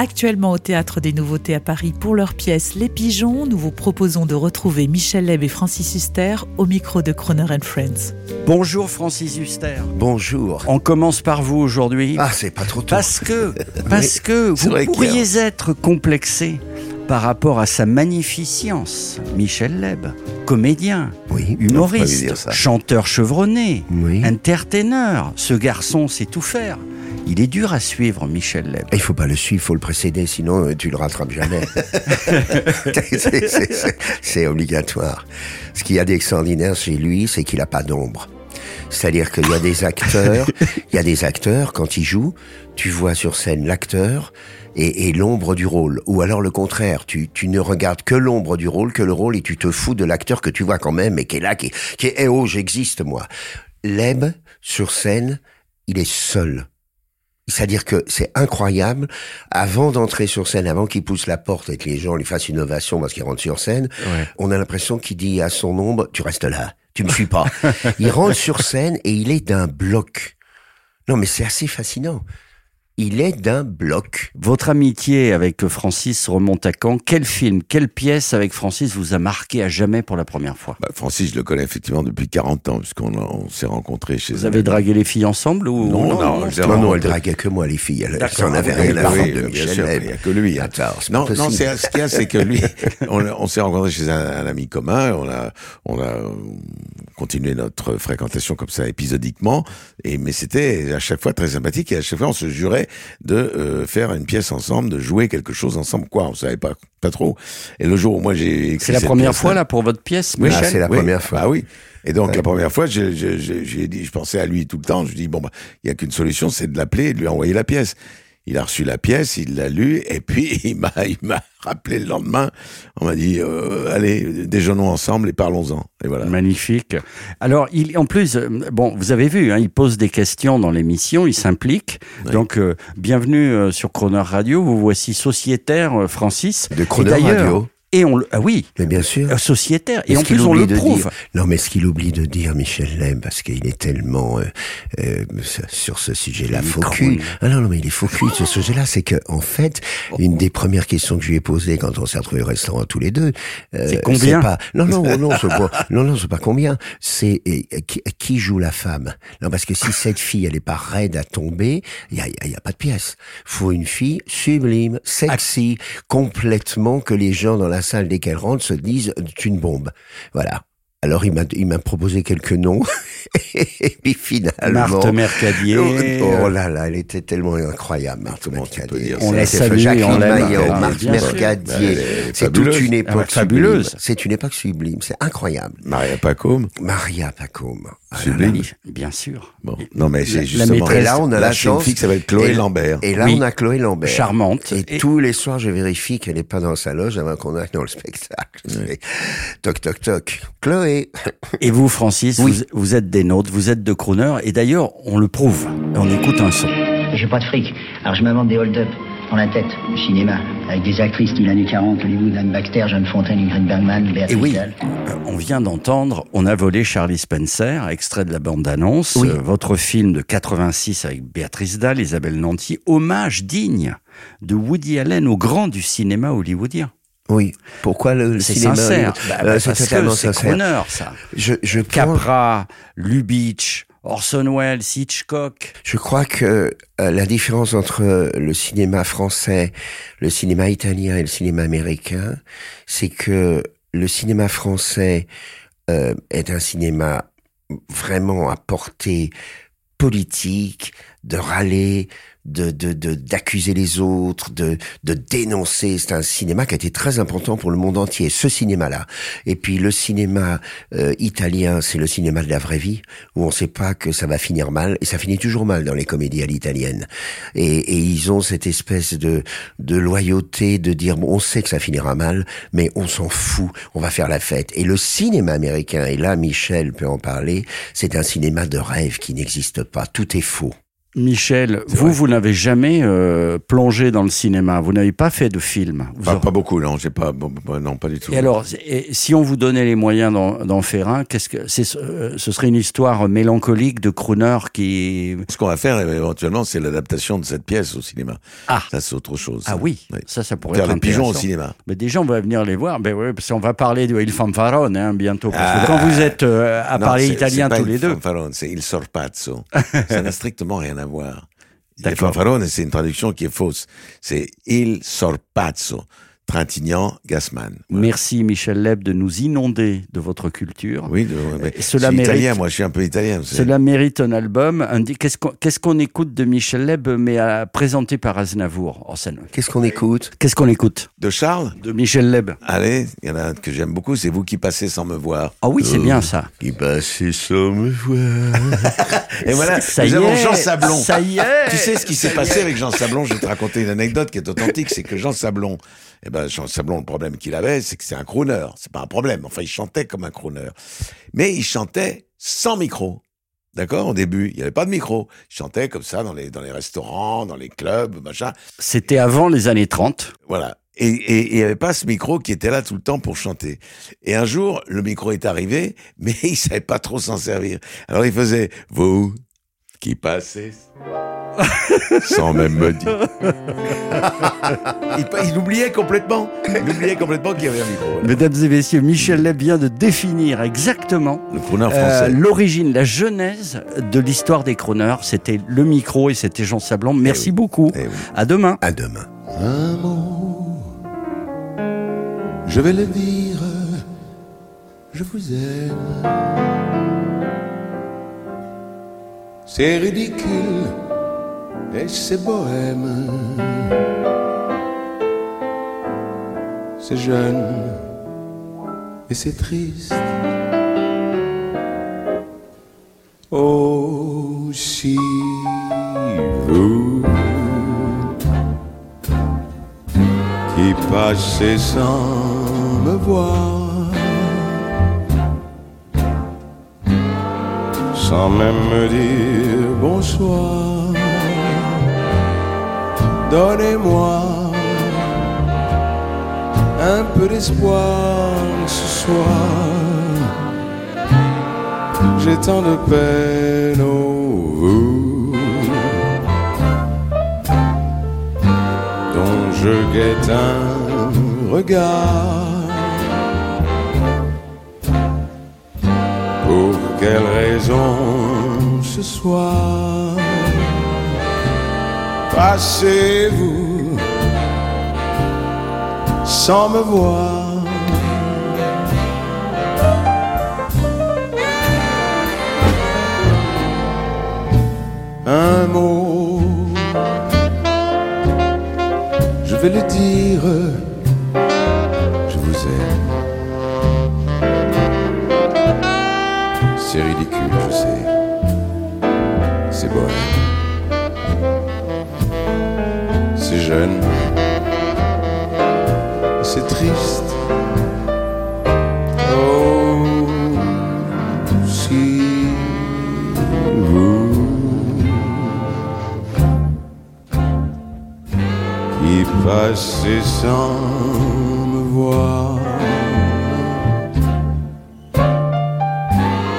Actuellement au Théâtre des Nouveautés à Paris pour leur pièce Les Pigeons, nous vous proposons de retrouver Michel Leb et Francis Huster au micro de Croner and Friends. Bonjour Francis Huster. Bonjour. On commence par vous aujourd'hui. Ah, c'est pas trop tôt. Parce que, parce que vous pourriez être complexé par rapport à sa magnificence. Michel Leb, comédien, Oui, humoriste, chanteur chevronné, Oui. entertainer. Ce garçon sait tout faire. Il est dur à suivre, Michel Leb. Il faut pas le suivre, faut le précéder, sinon euh, tu le rattrapes jamais. C'est- obligatoire. Ce qu'il y a d'extraordinaire chez lui, c'est qu'il a pas d'ombre. C'est-à-dire qu'il y a des acteurs, il y a des acteurs quand ils jouent, tu vois sur scène l'acteur et, et l'ombre du rôle, ou alors le contraire, tu, tu ne regardes que l'ombre du rôle, que le rôle, et tu te fous de l'acteur que tu vois quand même et qui est là, qui est, qui est eh oh, j'existe moi. Leb sur scène, il est seul. C'est-à-dire que c'est incroyable. Avant d'entrer sur scène, avant qu'il pousse la porte et que les gens lui fassent une ovation parce qu'il rentre sur scène, on a l'impression qu'il dit à son ombre, tu restes là, tu me suis pas. il rentre sur scène et il est d'un bloc. Non, mais c'est assez fascinant. Il est d'un bloc. Votre amitié avec Francis remonte à quand? Quel film, quelle pièce avec Francis vous a marqué à jamais pour la première fois? Bah, Francis, je le connais effectivement depuis 40 ans, puisqu'on on s'est rencontrés chez Vous avez dragué les filles ensemble ou Non, non, l'ai Non, non, elle draguait que moi, les filles. Elle, D'accord. ça en avait Ah rien à oui, de Michel il n'y a que lui. hein. Attends, c'est Non, non, c'est, ce qu'il y a, c'est que lui, on, on s'est rencontrés chez un, un ami commun, on a, on a euh, continué notre fréquentation comme ça épisodiquement, et mais c'était à chaque fois très sympathique et à chaque fois on se jurait de euh, faire une pièce ensemble, de jouer quelque chose ensemble, quoi, on savait pas, pas trop. Et le jour où moi j'ai écrit C'est la cette première fois là pour votre pièce, oui, Michel Ah, c'est la oui. première fois. Ah oui. Et donc Ouais. la première fois, j'ai dit, je pensais à lui tout le temps. Je dis bon bah, il y a qu'une solution, c'est de l'appeler et de lui envoyer la pièce. Il a reçu la pièce, il l'a lue et puis il m'a il m'a rappelé le lendemain. On m'a dit euh, allez déjeunons ensemble et parlons-en. Et voilà. Magnifique. Alors, il, en plus, euh, bon, vous avez vu, hein, il pose des questions dans l'émission, il s'implique. Oui. Donc, euh, bienvenue sur Croner Radio. Vous voici sociétaire, Francis. De d'ailleurs- Radio. Et on, le- ah oui, Mais bien sûr. euh, sociétaire. Et en plus, on le prouve. dire- non, mais ce qu'il oublie de dire, Michel Leb, parce qu'il est tellement euh, euh, sur ce sujet-là faux cul. Ah non, non, mais il est faux cul sur ce sujet-là. C'est que, en fait, une des premières questions que je lui ai posées quand on s'est retrouvés au restaurant tous les deux, euh, C'est combien pas, Non, non, non, c'est pas, non, non, c'est pas combien. C'est qui, qui joue la femme? Non, parce que si cette fille, elle est pas raide à tomber, il y a, y a- y a pas de pièce. Faut une fille sublime, sexy, complètement que les gens dans la salle dès qu'elle rentre se disent c'est une bombe. Voilà. Alors il m'a il m'a proposé quelques noms et puis finalement Marthe Mercadier. Oh, oh là là, elle était tellement incroyable, Marthe Mercadier. On C'est- la et Jacqueline. Maillot, Marthe. Mercadier. C'est fabuleuse. toute une Ah, époque fabuleuse. C'est une époque sublime. C'est incroyable. Maria Pacôme, Maria Pacôme. Ah là Sublime. là. Bien sûr. bon, non mais c'est la justement. maîtresse. Et là, on a la chance. fille qui s'appelle Chloé Et- Lambert. Et là, Oui. on a Chloé Lambert. Charmante. Et, Et- tous les soirs, je vérifie qu'elle n'est pas dans sa loge avant qu'on aille dans le spectacle. Toc, toc, toc. Chloé. Et vous, Francis, Oui. vous, vous êtes des nôtres, vous êtes de Croner. Et d'ailleurs, on le prouve. On écoute un son. J'ai pas de fric. Alors je m'invente des hold-up dans la tête, au cinéma, avec des actrices du l'année 40, Hollywood, Anne Baxter, John Fontaine, Ingrid Bergman, Et Béatrice oui, Dalle. euh, on vient d'entendre On a volé Charlie Spencer, extrait de la bande-annonce, Oui. euh, votre film de 86 avec Béatrice Dalle, Isabelle Nanty, hommage digne de Woody Allen au grand du cinéma hollywoodien. Oui. Pourquoi le, C'est cinéma sincère. Bah, Euh, bah, C'est totalement que c'est sincère. Croner, ça. Je, je pense- Capra, Lubitsch, Orson Welles, Hitchcock. Je crois que euh, la différence entre le cinéma français, le cinéma italien et le cinéma américain, c'est que le cinéma français euh, est un cinéma vraiment à portée politique, de râler, de de de- d'accuser les autres, de de dénoncer. C'est un cinéma qui a été très important pour le monde entier. Ce cinéma-là. Et puis le cinéma euh, italien, c'est le cinéma de la vraie vie où on sait pas que ça va finir mal et ça finit toujours mal dans les comédies à l'italienne. Et, et ils ont cette espèce de de loyauté de dire bon, on sait que ça finira mal, mais on s'en fout, on va faire la fête. Et le cinéma américain, et là Michel peut en parler, c'est un cinéma de rêve qui n'existe pas. Tout est faux. Michel, vous, vous n'avez jamais euh, plongé dans le cinéma. Vous n'avez pas fait de film. Pas, aurez- pas beaucoup, non, j'ai pas, bon, non, pas du tout. Et alors, et si on vous donnait les moyens d'en faire un, qu'est-ce que c'est euh, Ce serait une histoire mélancolique de crooner qui. Ce qu'on va faire éventuellement, c'est l'adaptation de cette pièce au cinéma. Ah. Ça, c'est autre chose. Ah oui, Oui. ça, ça pourrait Faire être les pigeons au cinéma. Mais déjà, on va venir les voir. Ben oui, parce qu'on va parler de Il Fanfarone hein, bientôt. Parce Ah. que quand vous êtes euh, à Non, parler italien c'est pas tous il les deux, fanfarone, c'est il sorpazzo. ça n'a strictement rien à voir. Fanfarone, c'est une traduction qui est fausse. C'est il sorpazzo. Trintignant, Gassman. merci Michel Leb de nous inonder de votre culture. Oui, de- mais cela mérite- italien, moi, je suis un peu italien. Cela mérite un album. Un Qu'est-ce qu'on écoute de Michel Leb, mais à- présenté par Aznavour Oh, ça ne- Qu'est-ce qu'on écoute? Qu'est-ce qu'on écoute? De Charles? De Michel Leb Allez, il y en a un que j'aime beaucoup, c'est vous qui passez sans me voir. Ah oui, c'est bien ça. Qui passait sans me voir. Et voilà, ça nous y avons est, Jean Sablon. ça y est. Tu sais ce qui s'est passé avec Jean Sablon? Je vais te raconter une anecdote qui est authentique. C'est que Jean Sablon, eh ben Jean Sablon, le problème qu'il avait, c'est que c'est un crooner. C'est pas un problème. Enfin, il chantait comme un crooner, mais il chantait sans micro. D'accord? Au début, il n'y avait pas de micro. Il chantait comme ça dans les dans les restaurants, dans les clubs, machin. C'était avant les années 30. Voilà. Et il n'y avait pas ce micro qui était là tout le temps pour chanter. Et un jour, le micro est arrivé, mais il savait pas trop s'en servir. Alors il faisait « Vous qui passez » sans même me dire. il, oubliait complètement. Il oubliait complètement qu'il y avait un micro. voilà. Mesdames et messieurs, Michel Leb vient de définir exactement euh, français. l'origine, la genèse de l'histoire des crooners. C'était le micro et c'était Jean Sablon. Merci oui. beaucoup. Eh oui. À demain. À demain. Un mot, je vais le dire, je vous aime. C'est ridicule et c'est bohème. C'est jeune et c'est triste. Oh, si vous qui passez sans me voir, sans même me dire bonsoir. Donnez-moi un peu d'espoir ce soir. J'ai tant de peine au vous dont je guette un regard. Pour quelle raison ce soir? Passez-vous sans me voir? Un mot je vais le dire, je vous aime. C'est ridicule, je sais. C'est bohème. C'est jeune. C'est triste. Oh, si vous qui passez sans me voir,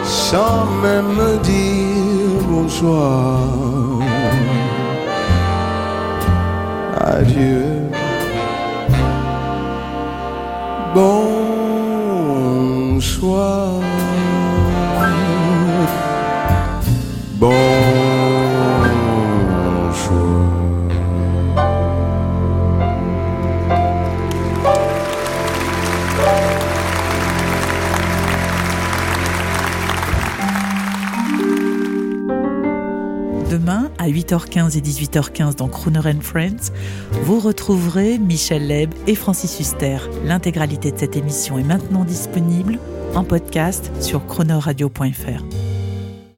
sans même me dire bonsoir. Adieu. Bonsoir. Bonsoir. Demain, à 8h15 et 18h15 dans Crooner and Friends, vous retrouverez Michel Leb et Francis Huster. L'intégralité de cette émission est maintenant disponible en podcast sur chronoradio.fr.